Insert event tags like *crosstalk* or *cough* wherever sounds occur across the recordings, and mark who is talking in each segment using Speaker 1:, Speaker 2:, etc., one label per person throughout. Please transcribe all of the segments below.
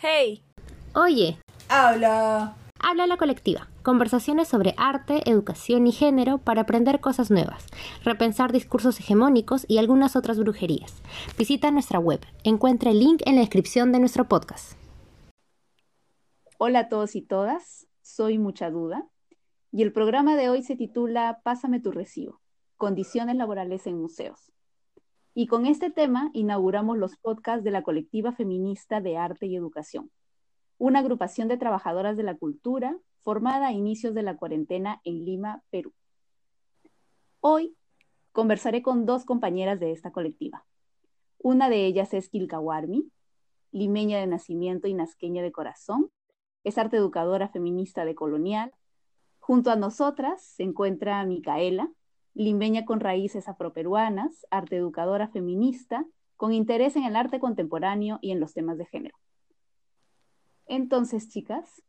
Speaker 1: Hey.
Speaker 2: Oye.
Speaker 1: Habla.
Speaker 2: Habla la colectiva. Conversaciones sobre arte, educación y género para aprender cosas nuevas, repensar discursos hegemónicos y algunas otras brujerías. Visita nuestra web. Encuentra el link en la descripción de nuestro podcast.
Speaker 3: Hola a todos y todas. Soy Mucha Duda. Y el programa de hoy se titula Pásame tu recibo. Condiciones laborales en museos. Y con este tema inauguramos los podcasts de la colectiva feminista de arte y educación, una agrupación de trabajadoras de la cultura formada a inicios de la cuarentena en Lima, Perú. Hoy conversaré con dos compañeras de esta colectiva. Una de ellas es Kilkawarmi, limeña de nacimiento y nazqueña de corazón, es arte educadora feminista de colonial. Junto a nosotras se encuentra Micaela, limeña con raíces afroperuanas, arte educadora feminista, con interés en el arte contemporáneo y en los temas de género. Entonces, chicas,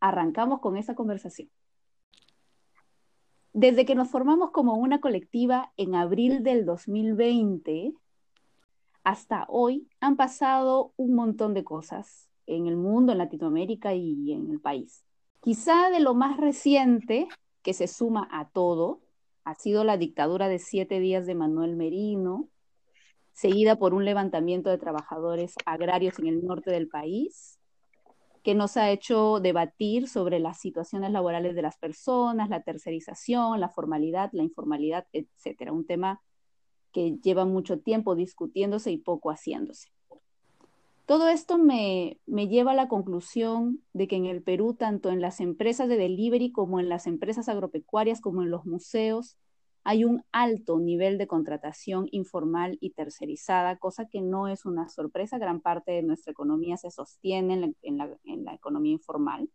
Speaker 3: arrancamos con esa conversación. Desde que nos formamos como una colectiva en abril del 2020, hasta hoy han pasado un montón de cosas en el mundo, en Latinoamérica y en el país. Quizá de lo más reciente, que se suma a todo, ha sido la dictadura de siete días de Manuel Merino, seguida por un levantamiento de trabajadores agrarios en el norte del país, que nos ha hecho debatir sobre las situaciones laborales de las personas, la tercerización, la formalidad, la informalidad, etcétera. Un tema que lleva mucho tiempo discutiéndose y poco haciéndose. Todo esto me, me, lleva a la conclusión de que en el Perú, tanto en las empresas de delivery como en las empresas agropecuarias, como en los museos, hay un alto nivel de contratación informal y tercerizada, cosa que no es una sorpresa. Gran parte de nuestra economía se sostiene en la, en la, en la economía informal.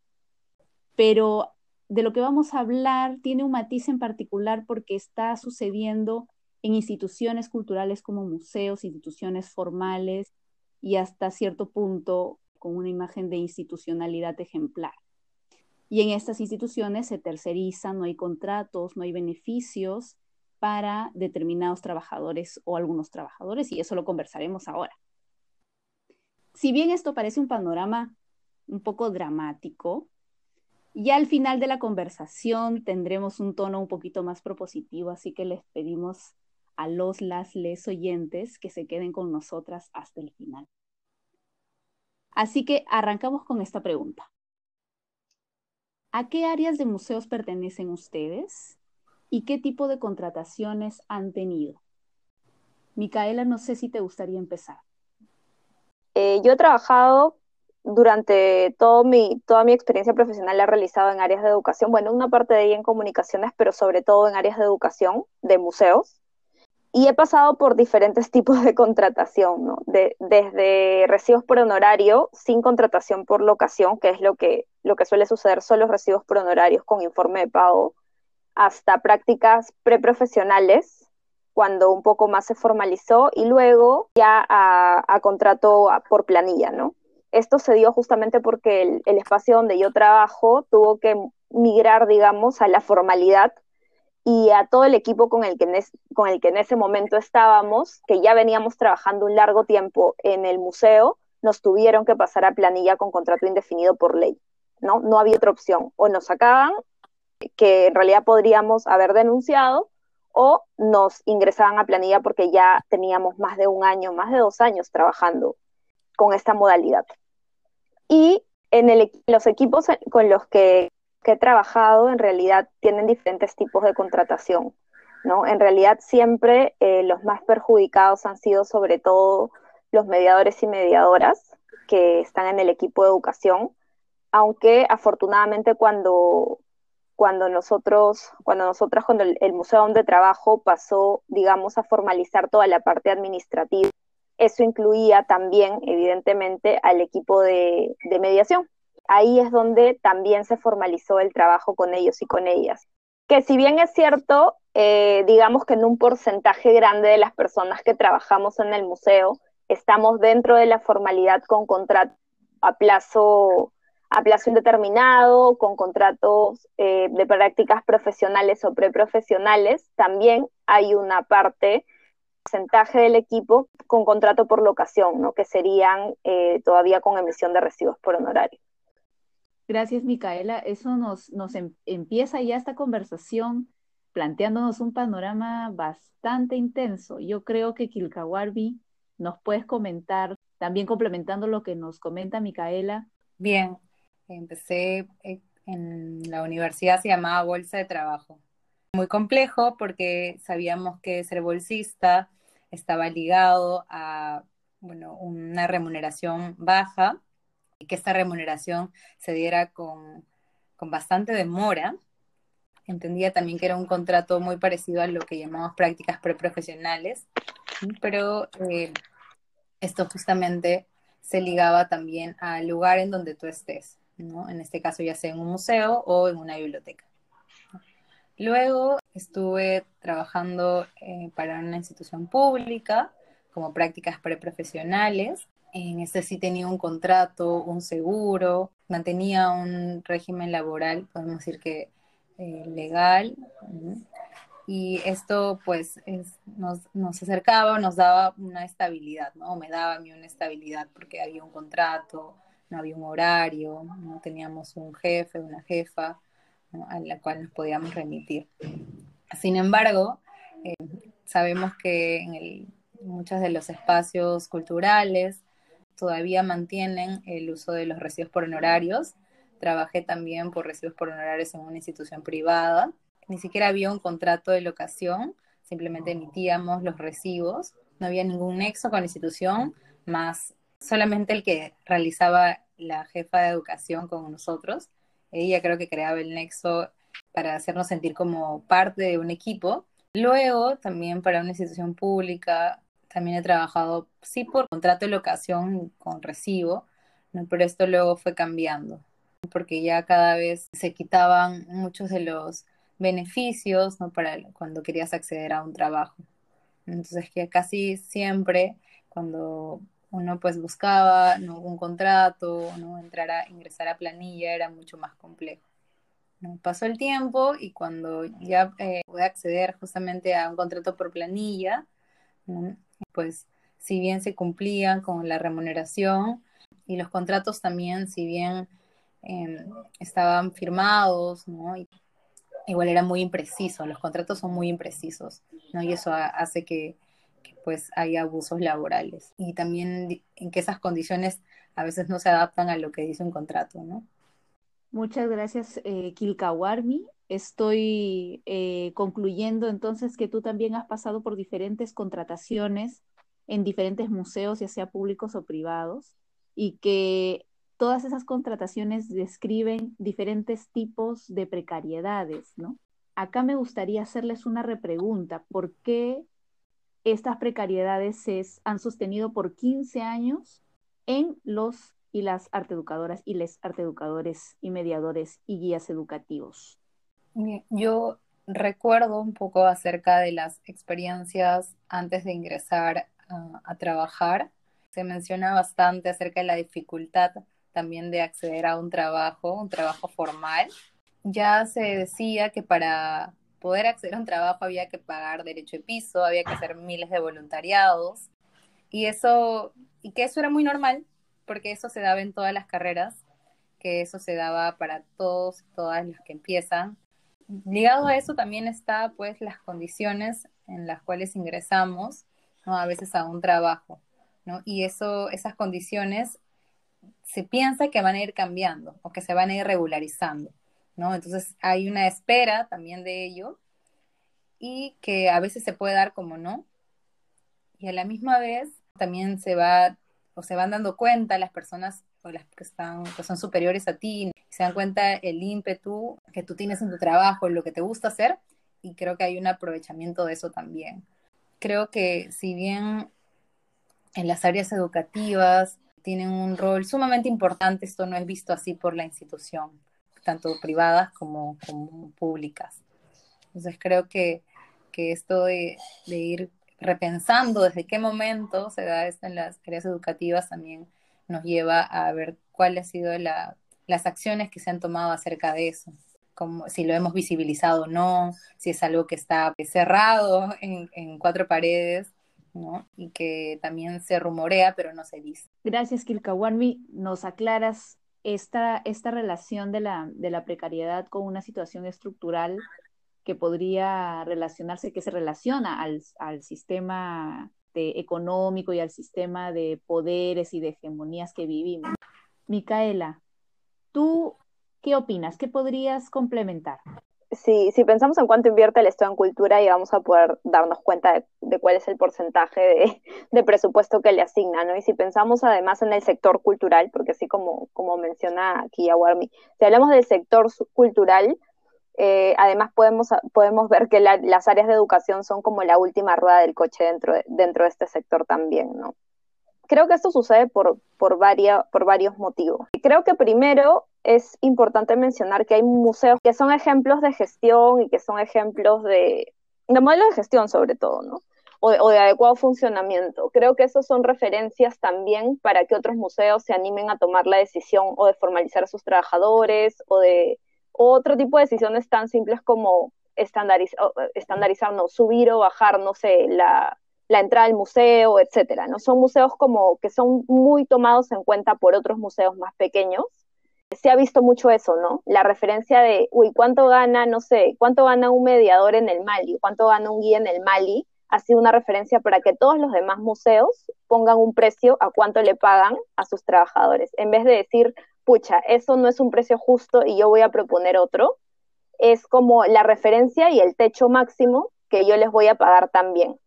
Speaker 3: Pero de lo que vamos a hablar tiene un matiz en particular porque está sucediendo en instituciones culturales como museos, instituciones formales, y hasta cierto punto con una imagen de institucionalidad ejemplar. Y en estas instituciones se tercerizan, no hay contratos, no hay beneficios para determinados trabajadores o algunos trabajadores, y eso lo conversaremos ahora. Si bien esto parece un panorama un poco dramático, ya al final de la conversación tendremos un tono un poquito más propositivo, así que les pedimos a los, las, les oyentes que se queden con nosotras hasta el final. Así que arrancamos con esta pregunta. ¿A qué áreas de museos pertenecen ustedes y qué tipo de contrataciones han tenido? Micaela, no sé si te gustaría empezar.
Speaker 4: Eh, yo he trabajado durante todo mi, toda mi experiencia profesional, la he realizado en áreas de educación, bueno, una parte de ella en comunicaciones, pero sobre todo en áreas de educación, de museos y he pasado por diferentes tipos de contratación, ¿no? desde recibos por honorario sin contratación por locación, que es lo que, lo que suele suceder, son los recibos por honorarios con informe de pago, hasta prácticas preprofesionales, cuando un poco más se formalizó, y luego ya a, contrato por planilla, ¿no? Esto se dio justamente porque el espacio donde yo trabajo tuvo que migrar, digamos, a la formalidad y a todo el equipo con el, que en con el que en ese momento estábamos, que ya veníamos trabajando un largo tiempo en el museo, nos tuvieron que pasar a planilla con contrato indefinido por ley, ¿no? No había otra opción. O nos sacaban, que en realidad podríamos haber denunciado, o nos ingresaban a planilla porque ya teníamos más de un año, más de dos años trabajando con esta modalidad. Y en el, los equipos con los que que he trabajado en realidad tienen diferentes tipos de contratación. ¿no? En realidad siempre eh, los más perjudicados han sido sobre todo los mediadores y mediadoras que están en el equipo de educación, aunque afortunadamente cuando, cuando nosotros, cuando nosotras, cuando el, museo donde trabajo pasó, digamos, a formalizar toda la parte administrativa, eso incluía también, evidentemente, al equipo de mediación ahí es donde también se formalizó el trabajo con ellos y con ellas. Que si bien es cierto, eh, digamos que en un porcentaje grande de las personas que trabajamos en el museo estamos dentro de la formalidad con contrato a plazo, a plazo indeterminado, con contratos eh, de prácticas profesionales o preprofesionales, también hay una parte porcentaje del equipo con contrato por locación, ¿no? que serían eh, todavía con emisión de recibos por honorario.
Speaker 3: Gracias, Micaela. Eso nos, nos em, empieza ya esta conversación planteándonos un panorama bastante intenso. Yo creo que Kilkawarbi nos puedes comentar, también complementando lo que nos comenta Micaela.
Speaker 1: Bien, empecé eh, en la universidad, se llamaba Bolsa de Trabajo. Muy complejo porque sabíamos que ser bolsista estaba ligado a bueno, una remuneración baja que esta remuneración se diera con, con bastante demora. Entendía también que era un contrato muy parecido a lo que llamamos prácticas preprofesionales, pero eh, esto justamente se ligaba también al lugar en donde tú estés, ¿no? En este caso ya sea en un museo o en una biblioteca. Luego estuve trabajando eh, para una institución pública como prácticas preprofesionales en ese sí tenía un contrato, un seguro, mantenía un régimen laboral, podemos decir que eh, legal. Y esto pues nos, nos, acercaba, nos daba una estabilidad, ¿no? Me daba a mí una estabilidad porque había un contrato, no había un horario, no teníamos un jefe, una jefa a la cual nos podíamos remitir. Sin embargo, eh, sabemos que en muchos de los espacios culturales todavía mantienen el uso de los recibos por honorarios. Trabajé también por recibos por honorarios en una institución privada. Ni siquiera había un contrato de locación, simplemente emitíamos los recibos. No había ningún nexo con la institución, más solamente el que realizaba la jefa de educación con nosotros. Ella creo que creaba el nexo para hacernos sentir como parte de un equipo. Luego, también para una institución pública, también he trabajado, sí, por contrato de locación con recibo, pero esto luego fue cambiando, porque ya cada vez se quitaban muchos de los beneficios ¿no? para cuando querías acceder a un trabajo. Entonces, que casi siempre cuando uno pues buscaba un contrato, ¿no? entrar a ingresar a planilla era mucho más complejo. Pasó el tiempo y cuando ya eh, pude acceder justamente a un contrato por planilla, pues si bien se cumplían con la remuneración y los contratos también, si bien em, estaban firmados, ¿no? igual era muy impreciso, los contratos son muy imprecisos, ¿no? Y eso hace que, pues haya abusos laborales y también en que esas condiciones a veces no se adaptan a lo que dice un contrato, ¿no?
Speaker 3: Muchas gracias, eh, Kilkawarmi. Estoy eh, concluyendo entonces que tú también has pasado por diferentes contrataciones en diferentes museos, ya sea públicos o privados, y que todas esas contrataciones describen diferentes tipos de precariedades, ¿no? Acá me gustaría hacerles una repregunta. ¿Por qué estas precariedades se han sostenido por 15 años en los y las arteeducadoras y les arteeducadores y mediadores y guías educativos?
Speaker 1: Yo recuerdo un poco acerca de las experiencias antes de ingresar a, trabajar. Se menciona bastante acerca de la dificultad también de acceder a un trabajo, un trabajo formal. Ya se decía que para poder acceder a un trabajo había que pagar derecho de piso, había que hacer miles de voluntariados y eso y que eso era muy normal porque eso se daba en todas las carreras, que eso se daba para todos, todas las que empiezan ligado a eso también está pues las condiciones en las cuales ingresamos, ¿no? A veces a un trabajo, ¿no? Y eso, esas condiciones se piensa que van a ir cambiando o que se van a ir regularizando, ¿no? Entonces hay una espera también de ello y que a veces se puede dar como no. Y a la misma vez también se va o se van dando cuenta las personas o las que están que son superiores a ti se dan cuenta el ímpetu que tú tienes en tu trabajo, lo que te gusta hacer, y creo que hay un aprovechamiento de eso también. Creo que si bien en las áreas educativas tienen un rol sumamente importante, esto no es visto así por la institución, tanto privadas como, públicas. Entonces creo que, esto de, de, ir repensando desde qué momento se da esto en las áreas educativas también nos lleva a ver cuál ha sido la las acciones que se han tomado acerca de eso, como si lo hemos visibilizado o no, si es algo que está cerrado en, cuatro paredes ¿no? Y que también se rumorea, pero no se dice.
Speaker 3: Gracias, Kilkawanmi. Nos aclaras esta, esta relación de la, de la precariedad con una situación estructural que podría relacionarse, que se relaciona al, al sistema de, económico y al sistema de poderes y de hegemonías que vivimos. Micaela, ¿tú qué opinas? ¿Qué podrías complementar?
Speaker 4: si, si pensamos en cuánto invierte el Estado en cultura, y vamos a poder darnos cuenta de, cuál es el porcentaje *laughs* de, presupuesto que le asigna, ¿no? Y si pensamos además en el sector cultural, porque así como, como menciona aquí Aguarmi, si hablamos del sector cultural, eh, además podemos, podemos ver que las áreas de educación son como la última rueda del coche dentro de, dentro de este sector también, ¿no? Creo que esto sucede por, por, por varios motivos. Creo que primero es importante mencionar que hay museos que son ejemplos de gestión y que son ejemplos de, de modelo de gestión sobre todo, ¿no? O de, adecuado funcionamiento. Creo que esos son referencias también para que otros museos se animen a tomar la decisión o de formalizar a sus trabajadores o de otro tipo de decisiones tan simples como estandarizar, estandarizar no, subir o bajar, no sé, la, la entrada al museo, etcétera, ¿no? Son museos como que son muy tomados en cuenta por otros museos más pequeños. Se ha visto mucho eso, ¿no? La referencia de, uy, ¿cuánto gana, no sé, cuánto gana un mediador en el Mali? ¿Cuánto gana un guía en el Mali? Ha sido una referencia para que todos los demás museos pongan un precio a cuánto le pagan a sus trabajadores. En vez de decir, pucha, eso no es un precio justo y yo voy a proponer otro, es como la referencia y el techo máximo que yo les voy a pagar también.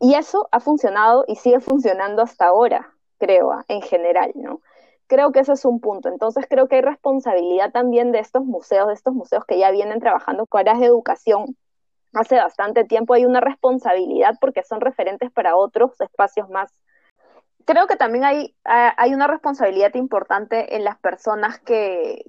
Speaker 4: Y eso ha funcionado y sigue funcionando hasta ahora, creo, ah, en general, ¿no? Creo que ese es un punto. Entonces creo que hay responsabilidad también de estos museos, de estos museos que ya vienen trabajando con áreas de educación hace bastante tiempo. Hay una responsabilidad porque son referentes para otros espacios más. Creo que también hay, hay una responsabilidad importante en las personas que,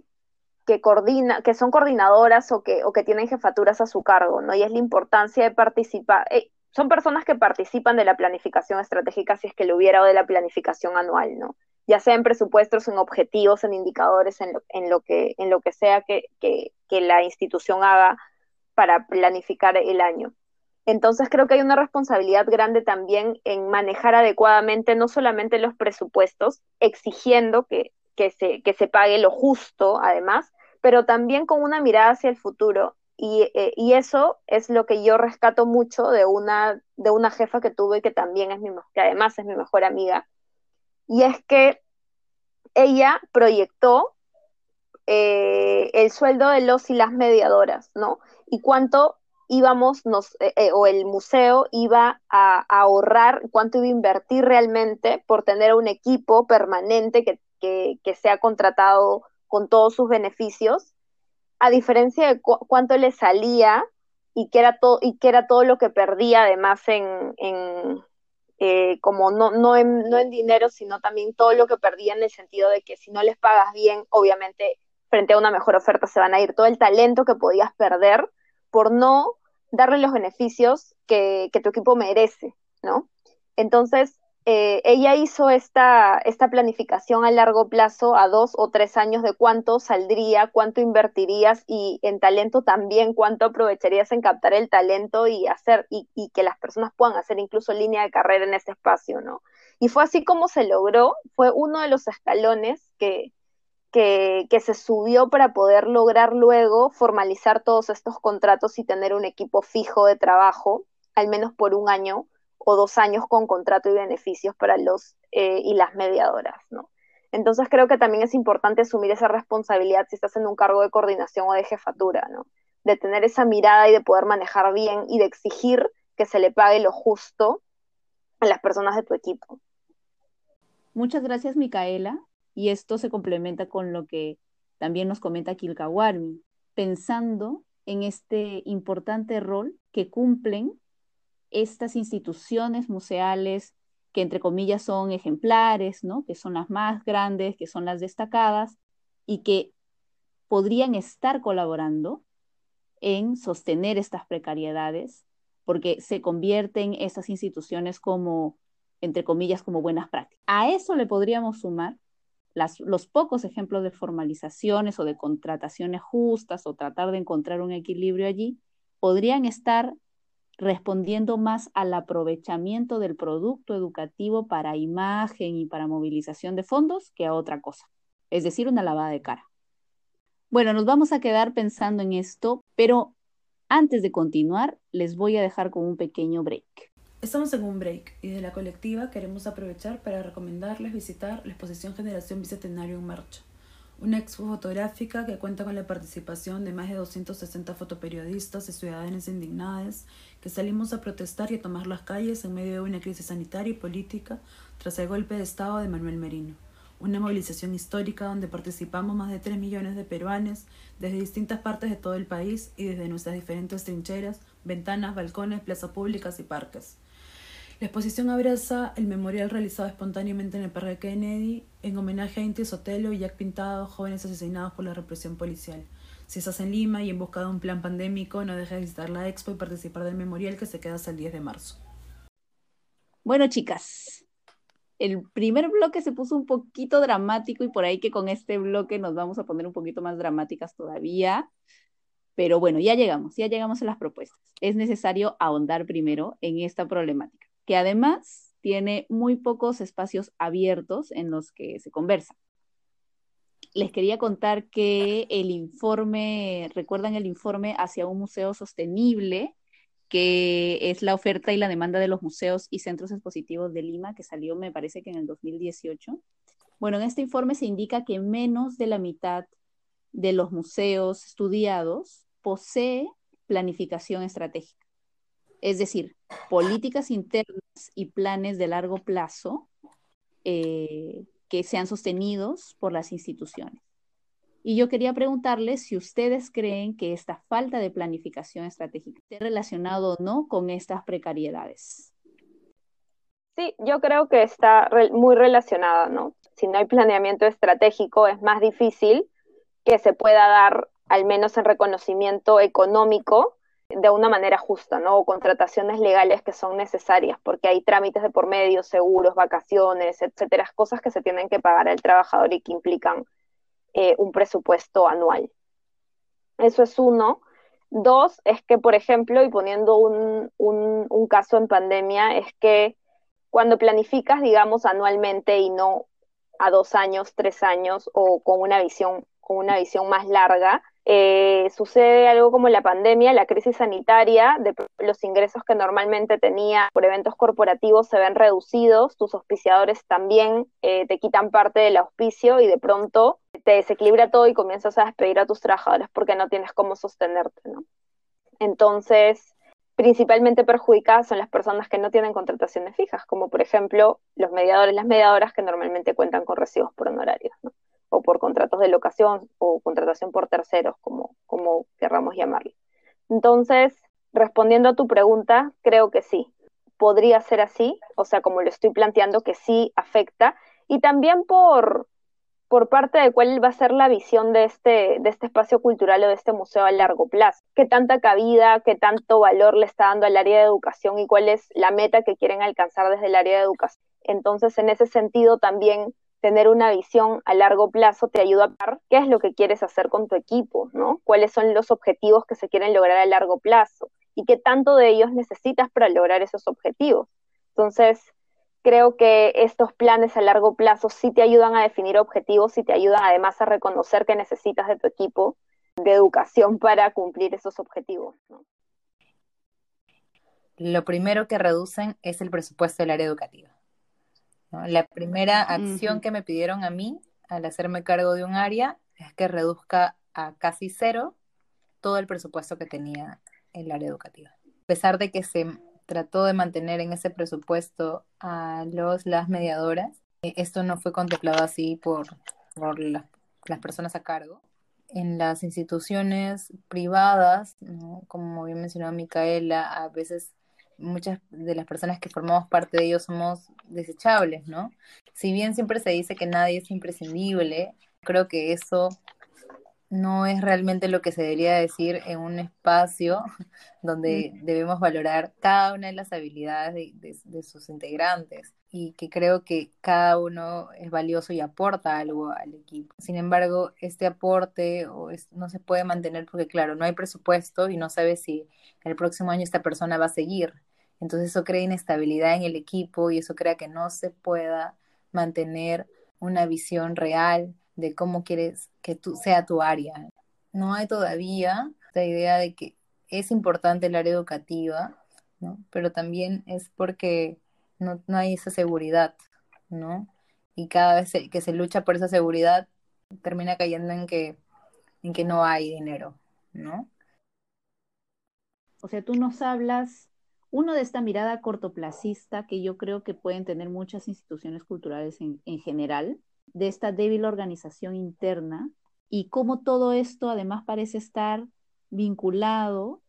Speaker 4: que, coordina, que son coordinadoras o que, o que tienen jefaturas a su cargo, ¿no? Y es la importancia de participar. Eh, son personas que participan de la planificación estratégica si es que lo hubiera o de la planificación anual, ¿no? Ya sea en presupuestos, en objetivos, en indicadores, en lo, en lo, que, en lo que sea que, que, que la institución haga para planificar el año. Entonces creo que hay una responsabilidad grande también en manejar adecuadamente no solamente los presupuestos, exigiendo que, que, se, que se pague lo justo, además, pero también con una mirada hacia el futuro eh, y, eso es lo que yo rescato mucho de una, de una jefa que tuve que también es mi, que además es mi mejor amiga. Y es que ella proyectó eh, el sueldo de los y las mediadoras, ¿no? Y cuánto íbamos, nos, eh, o el museo iba a, ahorrar, cuánto iba a invertir realmente por tener un equipo permanente que, que, que sea contratado con todos sus beneficios a diferencia de cuánto le salía y que era todo y que era todo lo que perdía además en, en eh, como no, no, en, no en dinero sino también todo lo que perdía en el sentido de que si no les pagas bien obviamente frente a una mejor oferta se van a ir. Todo el talento que podías perder por no darle los beneficios que, que tu equipo merece no entonces eh, ella hizo esta, esta planificación a largo plazo, a dos o tres años, de cuánto saldría, cuánto invertirías y en talento también, cuánto aprovecharías en captar el talento y hacer, y, que las personas puedan hacer incluso línea de carrera en ese espacio, ¿no? Y fue así como se logró, fue uno de los escalones que, que, que, se subió para poder lograr luego formalizar todos estos contratos y tener un equipo fijo de trabajo, al menos por un año, o dos años con contrato y beneficios para los eh, y las mediadoras, ¿no? Entonces creo que también es importante asumir esa responsabilidad si estás en un cargo de coordinación o de jefatura, ¿no? De tener esa mirada y de poder manejar bien y de exigir que se le pague lo justo a las personas de tu equipo.
Speaker 3: Muchas gracias, Micaela. Y esto se complementa con lo que también nos comenta Kilkawarmi, pensando en este importante rol que cumplen estas instituciones museales que entre comillas son ejemplares, ¿no? que son las más grandes, que son las destacadas y que podrían estar colaborando en sostener estas precariedades, porque se convierten estas instituciones como, entre comillas, como buenas prácticas. A eso le podríamos sumar los pocos ejemplos de formalizaciones o de contrataciones justas o tratar de encontrar un equilibrio allí, podrían estar respondiendo más al aprovechamiento del producto educativo para imagen y para movilización de fondos que a otra cosa, es decir, una lavada de cara. Bueno, nos vamos a quedar pensando en esto, pero antes de continuar, les voy a dejar con un pequeño break.
Speaker 5: Estamos en un break y de la colectiva queremos aprovechar para recomendarles visitar la exposición Generación Bicentenario en Marcha, una expo fotográfica que cuenta con la participación de más de 260 fotoperiodistas y ciudadanos indignados que salimos a protestar y a tomar las calles en medio de una crisis sanitaria y política tras el golpe de Estado de Manuel Merino. Una movilización histórica donde participamos más de 3 millones de peruanos desde distintas partes de todo el país y desde nuestras diferentes trincheras, ventanas, balcones, plazas públicas y parques. La exposición abraza el memorial realizado espontáneamente en el Parque Kennedy en homenaje a Inti Sotelo y Jack Pintado, jóvenes asesinados por la represión policial. Si estás en Lima y en busca de un plan pandémico, no dejes de visitar la expo y participar del memorial que se queda hasta el 10 de marzo.
Speaker 3: Bueno, chicas, el primer bloque se puso un poquito dramático y por ahí que con este bloque nos vamos a poner un poquito más dramáticas todavía. Pero bueno, ya llegamos, ya llegamos a las propuestas. Es necesario ahondar primero en esta problemática que además tiene muy pocos espacios abiertos en los que se conversa. Les quería contar que el informe, recuerdan el informe hacia un museo sostenible, que es la oferta y la demanda de los museos y centros expositivos de Lima, que salió me parece que en el 2018. Bueno, en este informe se indica que menos de la mitad de los museos estudiados posee planificación estratégica. Es decir, políticas internas y planes de largo plazo eh, que sean sostenidos por las instituciones. Y yo quería preguntarles si ustedes creen que esta falta de planificación estratégica esté relacionado o no con estas precariedades.
Speaker 4: Sí, yo creo que está muy relacionada, ¿no? Si no hay planeamiento estratégico, es más difícil que se pueda dar, al menos en reconocimiento económico, de una manera justa, ¿no? O contrataciones legales que son necesarias, porque hay trámites de por medio, seguros, vacaciones, etcétera, cosas que se tienen que pagar al trabajador y que implican eh, un presupuesto anual. Eso es uno. Dos, es que, por ejemplo, y poniendo un, un caso en pandemia, es que cuando planificas, digamos, anualmente y no a dos años, tres años o con una visión, con una visión más larga, eh, sucede algo como la pandemia, la crisis sanitaria, los ingresos que normalmente tenía por eventos corporativos se ven reducidos, tus auspiciadores también eh, te quitan parte del auspicio y de pronto te desequilibra todo y comienzas a despedir a tus trabajadores porque no tienes cómo sostenerte, ¿no? Entonces, principalmente perjudicadas son las personas que no tienen contrataciones fijas, como por ejemplo los mediadores, las mediadoras que normalmente cuentan con recibos por honorarios, ¿no? O por contratos de locación o contratación por terceros, como, como querramos llamarlo. Entonces, respondiendo a tu pregunta, creo que sí, podría ser así, o sea, como lo estoy planteando, que sí afecta, y también por, por parte de cuál va a ser la visión de este, de este espacio cultural o de este museo a largo plazo. ¿Qué tanta cabida, qué tanto valor le está dando al área de educación y cuál es la meta que quieren alcanzar desde el área de educación? Entonces, en ese sentido, también tener una visión a largo plazo te ayuda a ver qué es lo que quieres hacer con tu equipo, ¿no? Cuáles son los objetivos que se quieren lograr a largo plazo y qué tanto de ellos necesitas para lograr esos objetivos. Entonces, creo que estos planes a largo plazo sí te ayudan a definir objetivos y te ayudan además a reconocer que necesitas de tu equipo de educación *laughs* para cumplir esos objetivos.
Speaker 1: Lo primero que reducen es el presupuesto del área educativa. La primera acción que me pidieron a mí al hacerme cargo de un área es que reduzca a casi cero todo el presupuesto que tenía el área educativa. A pesar de que se trató de mantener en ese presupuesto a los las mediadoras, eh, esto no fue contemplado así por, por las personas a cargo. En las instituciones privadas, como bien mencionó Micaela, a veces muchas de las personas que formamos parte de ellos somos desechables, ¿no? Si bien siempre se dice que nadie es imprescindible, creo que eso no es realmente lo que se debería decir en un espacio *laughs* donde debemos valorar cada una de las habilidades de, sus integrantes y que creo que cada uno es valioso y aporta algo al equipo. Sin embargo, este aporte no se puede mantener porque, claro, no hay presupuesto y no sabe si el próximo año esta persona va a seguir. Entonces eso crea inestabilidad en el equipo y eso crea que no se pueda mantener una visión real de cómo quieres que tú sea tu área. No hay todavía la idea de que es importante el área educativa, ¿no? Pero también es porque no, hay esa seguridad, ¿no? Y cada vez que se lucha por esa seguridad, termina cayendo en que, en que no hay dinero, ¿no?
Speaker 3: O sea, tú nos hablas, uno de esta mirada cortoplacista que yo creo que pueden tener muchas instituciones culturales en, en general, de esta débil organización interna y cómo todo esto además parece estar vinculado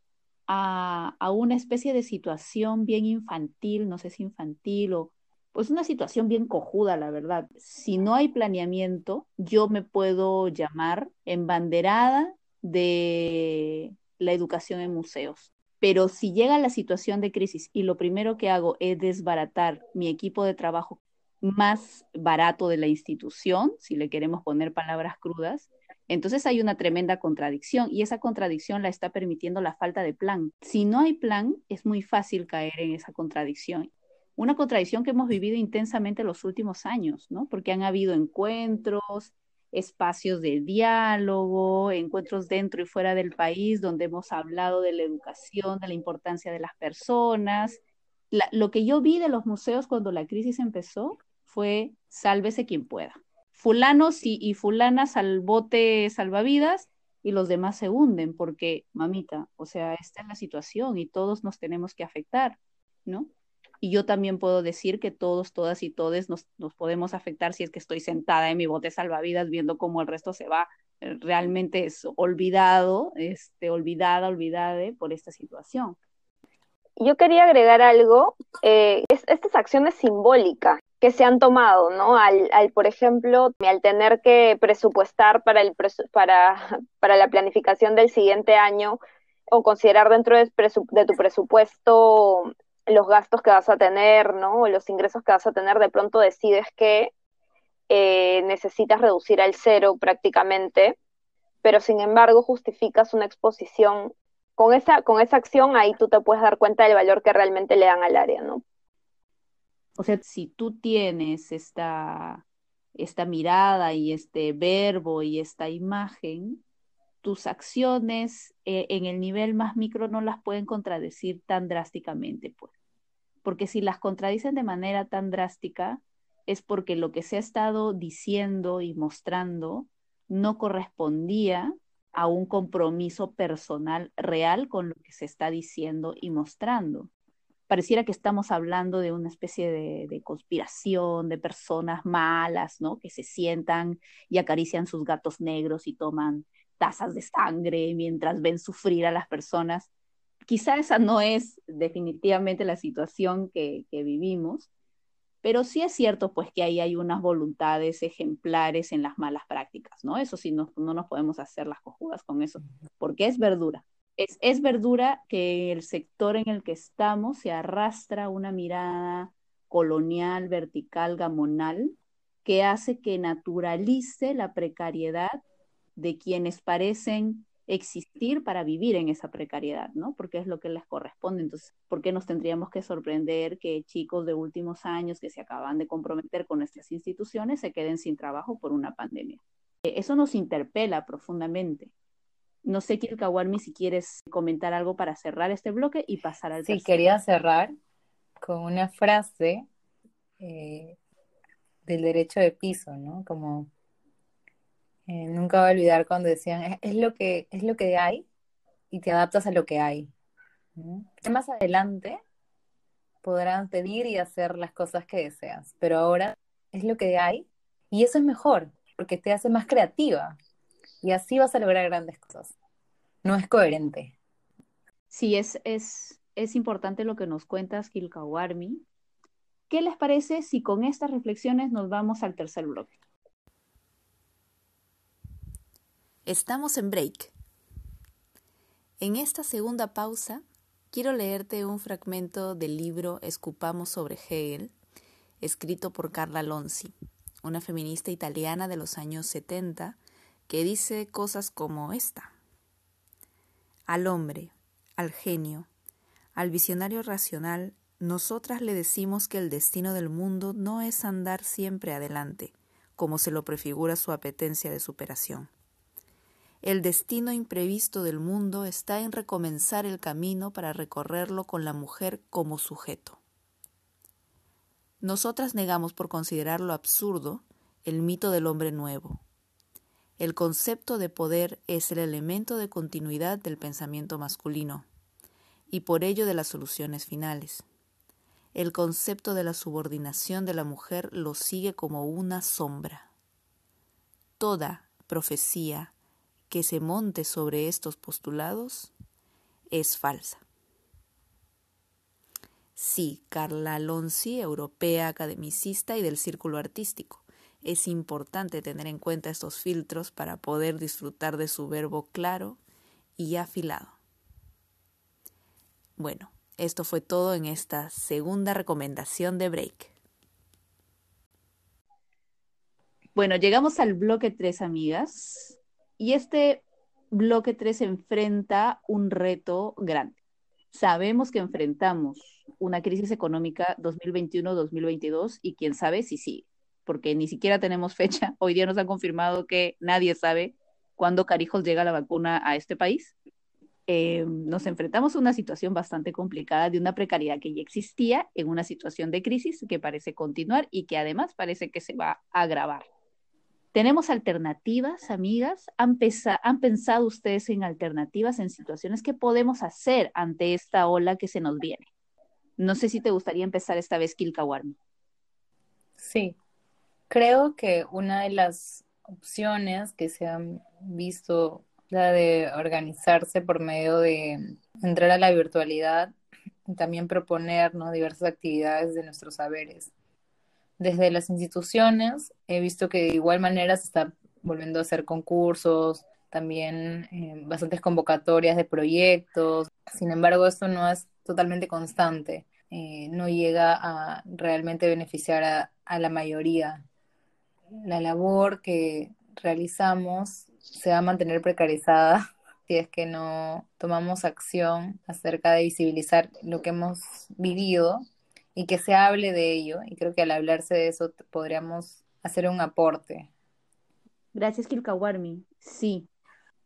Speaker 3: a, una especie de situación bien infantil, no sé si infantil o pues una situación bien cojuda, la verdad. Si no hay planeamiento, yo me puedo llamar embanderada de la educación en museos. Pero si llega la situación de crisis y lo primero que hago es desbaratar mi equipo de trabajo más barato de la institución, si le queremos poner palabras crudas, entonces hay una tremenda contradicción y esa contradicción la está permitiendo la falta de plan. Si no hay plan, es muy fácil caer en esa contradicción. Una contradicción que hemos vivido intensamente los últimos años, ¿no? Porque han habido encuentros, espacios de diálogo, encuentros dentro y fuera del país donde hemos hablado de la educación, de la importancia de las personas. lo que yo vi de los museos cuando la crisis empezó fue sálvese quien pueda. Fulanos y, y fulanas al bote salvavidas y los demás se hunden porque, mamita, o sea, esta es la situación y todos nos tenemos que afectar, ¿no? Y yo también puedo decir que todos, todas y todes nos, nos podemos afectar si es que estoy sentada en mi bote salvavidas viendo cómo el resto se va eh, realmente es olvidado, este, olvidada, olvidade por esta situación.
Speaker 4: Yo quería agregar algo, eh, es, estas acciones simbólicas que se han tomado, ¿no? Al, al, por ejemplo, al tener que presupuestar para, el para, para la planificación del siguiente año o considerar dentro de, de, tu presupuesto los gastos que vas a tener, ¿no? O los ingresos que vas a tener, de pronto decides que eh, necesitas reducir al cero prácticamente, pero sin embargo justificas una exposición. Con esa, con esa acción ahí tú te puedes dar cuenta del valor que realmente le dan al área, ¿no?
Speaker 3: O sea, si tú tienes esta, esta mirada y este verbo y esta imagen, tus acciones eh, en el nivel más micro no las pueden contradecir tan drásticamente, pues. Porque si las contradicen de manera tan drástica, es porque lo que se ha estado diciendo y mostrando no correspondía a un compromiso personal real con lo que se está diciendo y mostrando pareciera que estamos hablando de una especie de, conspiración, de personas malas, ¿no? Que se sientan y acarician sus gatos negros y toman tazas de sangre mientras ven sufrir a las personas. Quizá esa no es definitivamente la situación que, vivimos, pero sí es cierto pues que ahí hay unas voluntades ejemplares en las malas prácticas, ¿no? Eso sí, no, no nos podemos hacer las cojudas con eso, porque es verdura es, verdura que el sector en el que estamos se arrastra una mirada colonial, vertical, gamonal, que hace que naturalice la precariedad de quienes parecen existir para vivir en esa precariedad, ¿no? Porque es lo que les corresponde. Entonces, ¿por qué nos tendríamos que sorprender que chicos de últimos años que se acaban de comprometer con nuestras instituciones se queden sin trabajo por una pandemia? Eso nos interpela profundamente. No sé, Kilkawarmi, si quieres comentar algo para cerrar este bloque y pasar al
Speaker 1: Sí, quería cerrar con una frase eh, del derecho de piso, ¿no? Como eh, nunca voy a olvidar cuando decían, es, lo que, es lo que hay y te adaptas a lo que hay. Más adelante podrán pedir y hacer las cosas que deseas, pero ahora es lo que hay y eso es mejor porque te hace más creativa, y así vas a lograr grandes cosas. No es coherente.
Speaker 3: Sí, es, es, es importante lo que nos cuentas, Kilkawarmi. ¿Qué les parece si con estas reflexiones nos vamos al tercer bloque?
Speaker 6: Estamos en break. En esta segunda pausa, quiero leerte un fragmento del libro Escupamos sobre Hegel, escrito por Carla Lonzi, una feminista italiana de los años 70, que dice cosas como esta. Al hombre, al genio, al visionario racional, nosotras le decimos que el destino del mundo no es andar siempre adelante, como se lo prefigura su apetencia de superación. El destino imprevisto del mundo está en recomenzar el camino para recorrerlo con la mujer como sujeto. Nosotras negamos por considerarlo absurdo el mito del hombre nuevo. El concepto de poder es el elemento de continuidad del pensamiento masculino y por ello de las soluciones finales. El concepto de la subordinación de la mujer lo sigue como una sombra. Toda profecía que se monte sobre estos postulados es falsa. Sí, Carla Alonsi, europea academicista y del círculo artístico. Es importante tener en cuenta estos filtros para poder disfrutar de su verbo claro y afilado. Bueno, esto fue todo en esta segunda recomendación de Break.
Speaker 3: Bueno, llegamos al bloque 3, amigas. Y este bloque 3 enfrenta un reto grande. Sabemos que enfrentamos una crisis económica 2021-2022 y quién sabe si sí, porque ni siquiera tenemos fecha. *laughs* Hoy día nos han confirmado que nadie sabe cuándo carijos llega la vacuna a este país. Eh, nos enfrentamos a una situación bastante complicada de una precariedad que ya existía en una situación de crisis que parece continuar y que además parece que se va a agravar. ¿Tenemos alternativas, amigas? ¿Han, ¿Han, pensado ustedes en alternativas, en situaciones que podemos hacer ante esta ola que se nos viene? No sé si te gustaría empezar esta vez, Kilkawarmi.
Speaker 1: Sí, creo que una de las opciones que se han visto, la de organizarse por medio de entrar a la virtualidad y también proponer diversas actividades de nuestros saberes desde las instituciones he visto que de igual manera se está volviendo a hacer concursos, también eh, bastantes convocatorias de proyectos. Sin embargo, esto no es totalmente constante, eh, no llega a realmente beneficiar a, a la mayoría. La labor que realizamos se va a mantener precarizada *laughs* si es que no tomamos acción acerca de visibilizar lo que hemos vivido y que se hable de ello. Y creo que al hablarse de eso podríamos hacer un aporte.
Speaker 3: Gracias, Kilkawarmi. Sí,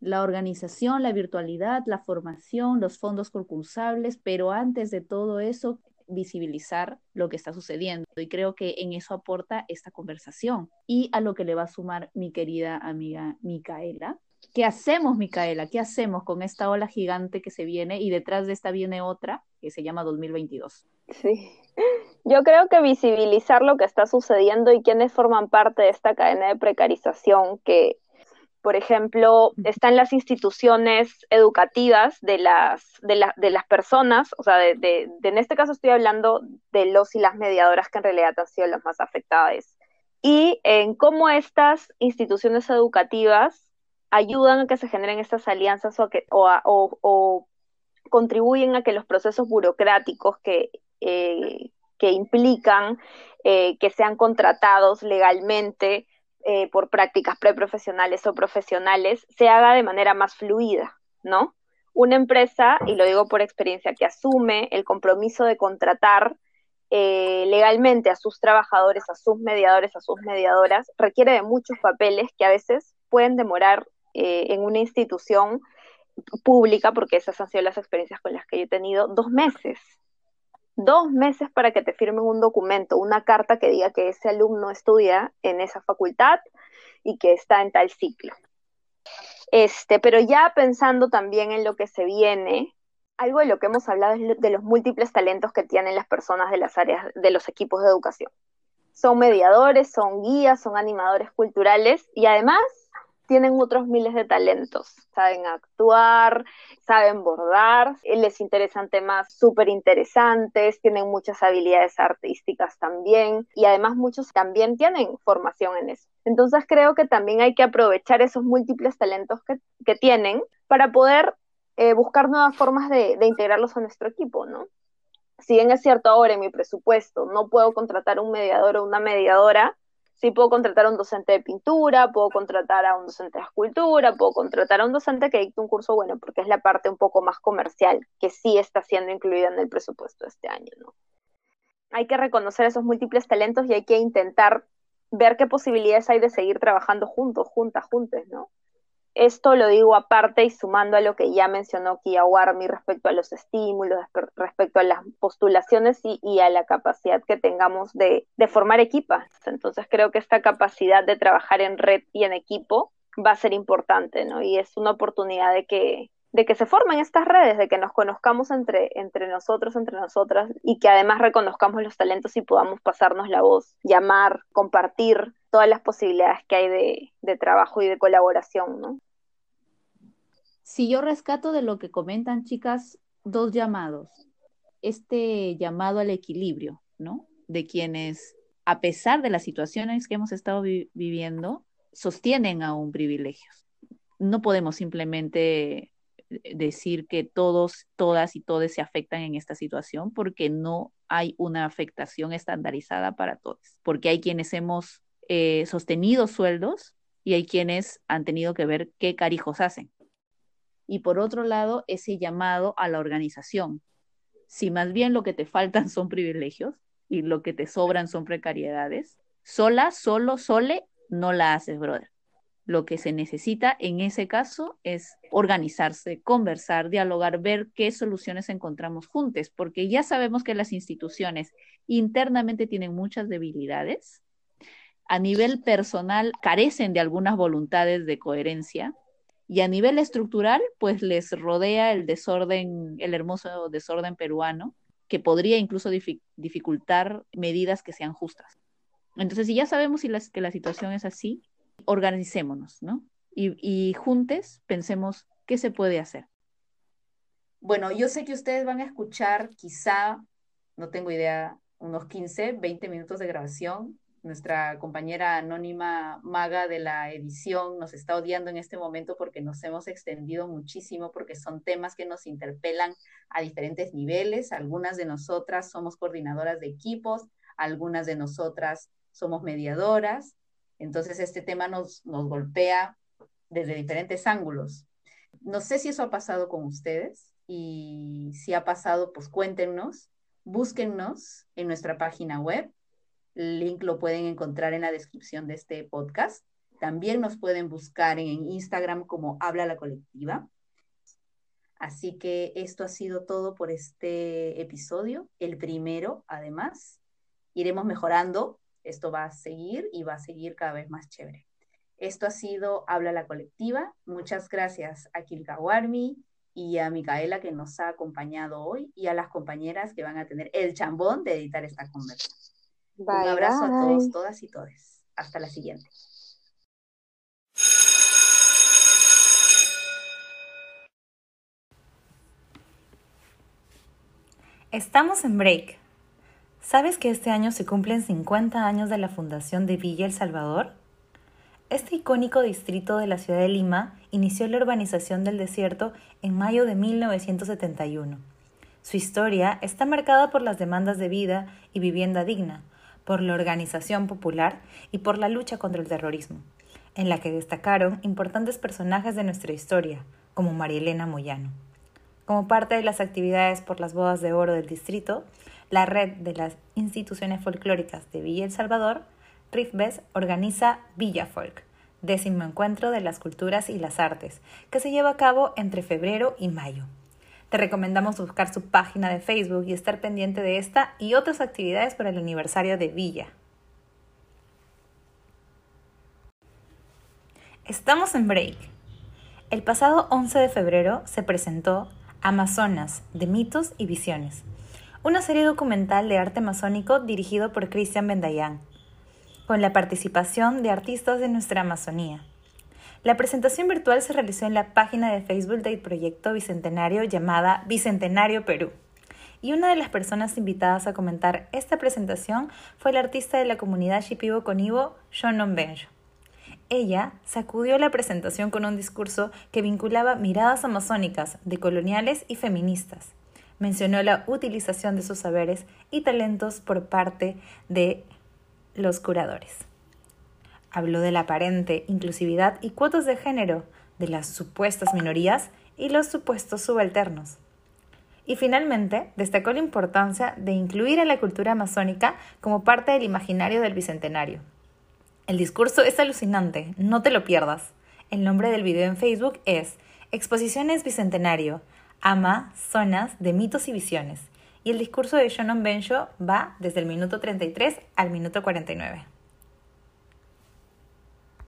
Speaker 3: la organización, la virtualidad, la formación, los fondos concursables, pero antes de todo eso, visibilizar lo que está sucediendo. Y creo que en eso aporta esta conversación. Y a lo que le va a sumar mi querida amiga Micaela. ¿Qué hacemos, Micaela? ¿Qué hacemos con esta ola gigante que se viene y detrás de esta viene otra que se llama 2022?
Speaker 4: Sí, yo creo que visibilizar lo que está sucediendo y quienes forman parte de esta cadena de precarización que, por ejemplo, está en las instituciones educativas de las, de, de las personas, o sea, de, en este caso estoy hablando de los y las mediadoras que en realidad han sido las más afectadas, y en cómo estas instituciones educativas ayudan a que se generen estas alianzas o, que, o, o contribuyen a que los procesos burocráticos que eh, que implican eh, que sean contratados legalmente eh, por prácticas preprofesionales o profesionales, se haga de manera más fluida, ¿no? Una empresa, y lo digo por experiencia, que asume el compromiso de contratar legalmente a sus trabajadores, a sus mediadores, a sus mediadoras, requiere de muchos papeles que a veces pueden demorar en una institución pública, porque esas han sido las experiencias con las que yo he tenido, dos meses, dos meses para que te firmen un documento, una carta que diga que ese alumno estudia en esa facultad y que está en tal ciclo. Este, pero ya pensando también en lo que se viene, algo de lo que hemos hablado es de los múltiples talentos que tienen las personas de las áreas de los equipos de educación. Son mediadores, son guías, son animadores culturales y además tienen otros miles de talentos. Saben actuar, saben bordar, les interesan temas súper interesantes, tienen muchas habilidades artísticas también y además muchos también tienen formación en eso. Entonces creo que también hay que aprovechar esos múltiples talentos que, que tienen para poder eh, buscar nuevas formas de, de integrarlos a nuestro equipo, ¿no? Si bien es cierto ahora en mi presupuesto no puedo contratar un mediador o una mediadora, sí puedo contratar a un docente de pintura, puedo contratar a un docente de escultura, puedo contratar a un docente que dicte un curso bueno, porque es la parte un poco más comercial que sí está siendo incluida en el presupuesto de este año, ¿no? Hay que reconocer esos múltiples talentos y hay que intentar ver qué posibilidades hay de seguir trabajando juntos, juntas, juntes, ¿no? Esto lo digo aparte y sumando a lo que ya mencionó Kia Warmi respecto a los estímulos, respecto a las postulaciones y, a la capacidad que tengamos de, formar equipas. Entonces creo que esta capacidad de trabajar en red y en equipo va a ser importante, ¿no? Y es una oportunidad de que, de que se formen estas redes, de que nos conozcamos entre, entre nosotros, entre nosotras, y que además reconozcamos los talentos y podamos pasarnos la voz, llamar, compartir todas las posibilidades que hay de, de trabajo y de colaboración, ¿no?
Speaker 3: Si yo rescato de lo que comentan, chicas, dos llamados. Este llamado al equilibrio, ¿no? De quienes, a pesar de las situaciones que hemos estado viviendo, sostienen aún privilegios. No podemos simplemente decir que todos, todas y todos se afectan en esta situación porque no hay una afectación estandarizada para todos, porque hay quienes hemos eh, sostenido sueldos y hay quienes han tenido que ver qué carijos hacen y por otro lado ese llamado a la organización. Si más bien lo que te faltan son privilegios y lo que te sobran son precariedades, sola, solo, sole, no la haces, brother. Lo que se necesita en ese caso es organizarse, conversar, dialogar, ver qué soluciones encontramos juntos, porque ya sabemos que las instituciones internamente tienen muchas debilidades. A nivel personal carecen de algunas voluntades de coherencia y a nivel estructural, pues les rodea el desorden, el hermoso desorden peruano, que podría incluso dificultar medidas que sean justas. Entonces, si ya sabemos que la situación es así, organicémonos, ¿no? Y, y juntes pensemos qué se puede hacer. Bueno, yo sé que ustedes van a escuchar quizá, no tengo idea, unos 15, 20 minutos de grabación nuestra compañera anónima maga de la edición nos está odiando en este momento porque nos hemos extendido muchísimo, porque son temas que nos interpelan a diferentes niveles. Algunas de nosotras somos coordinadoras de equipos, algunas de nosotras somos mediadoras. Entonces este tema nos, nos golpea desde diferentes ángulos. No sé si eso ha pasado con ustedes y si ha pasado, pues cuéntenos, búsquennos en nuestra página web el link lo pueden encontrar en la descripción de este podcast. También nos pueden buscar en Instagram como Habla la Colectiva. Así que esto ha sido todo por este episodio, el primero además. Iremos mejorando, esto va a seguir y va a seguir cada vez más chévere. Esto ha sido Habla la Colectiva. Muchas gracias a Kilka Warmi y a Micaela que nos ha acompañado hoy y a las compañeras que van a tener el chambón de editar esta conversación. Un abrazo a todos, todas y todes. Hasta la siguiente.
Speaker 7: Estamos en break. ¿Sabes que este año se cumplen 50 años de la fundación de Villa El Salvador? Este icónico distrito de la ciudad de Lima inició la urbanización del desierto en mayo de 1971. Su historia está marcada por las demandas de vida y vivienda digna, por la organización popular y por la lucha contra el terrorismo, en la que destacaron importantes personajes de nuestra historia, como Marielena Moyano. Como parte de las actividades por las bodas de oro del distrito, la red de las instituciones folclóricas de Villa El Salvador, RIFBES, organiza Villa Folk, décimo encuentro de las culturas y las artes, que se lleva a cabo entre febrero y mayo. Te recomendamos buscar su página de Facebook y estar pendiente de esta y otras actividades para el aniversario de Villa. Estamos en break. El pasado 11 de febrero se presentó Amazonas, de mitos y visiones, una serie documental de arte masónico dirigido por Cristian Bendayán, con la participación de artistas de nuestra Amazonía. La presentación virtual se realizó en la página de Facebook del proyecto Bicentenario llamada Bicentenario Perú. Y una de las personas invitadas a comentar esta presentación fue la artista de la comunidad Shipibo Conibo, Shonon Benjo. Ella sacudió la presentación con un discurso que vinculaba miradas amazónicas, decoloniales y feministas. Mencionó la utilización de sus saberes y talentos por parte de los curadores. Habló de la aparente inclusividad y cuotas de género, de las supuestas minorías y los supuestos subalternos. Y finalmente, destacó la importancia de incluir a la cultura amazónica como parte del imaginario del Bicentenario. El discurso es alucinante, no te lo pierdas. El nombre del video en Facebook es Exposiciones Bicentenario, Ama, Zonas de Mitos y Visiones. Y el discurso de Shannon Benjo va desde el minuto 33 al minuto 49.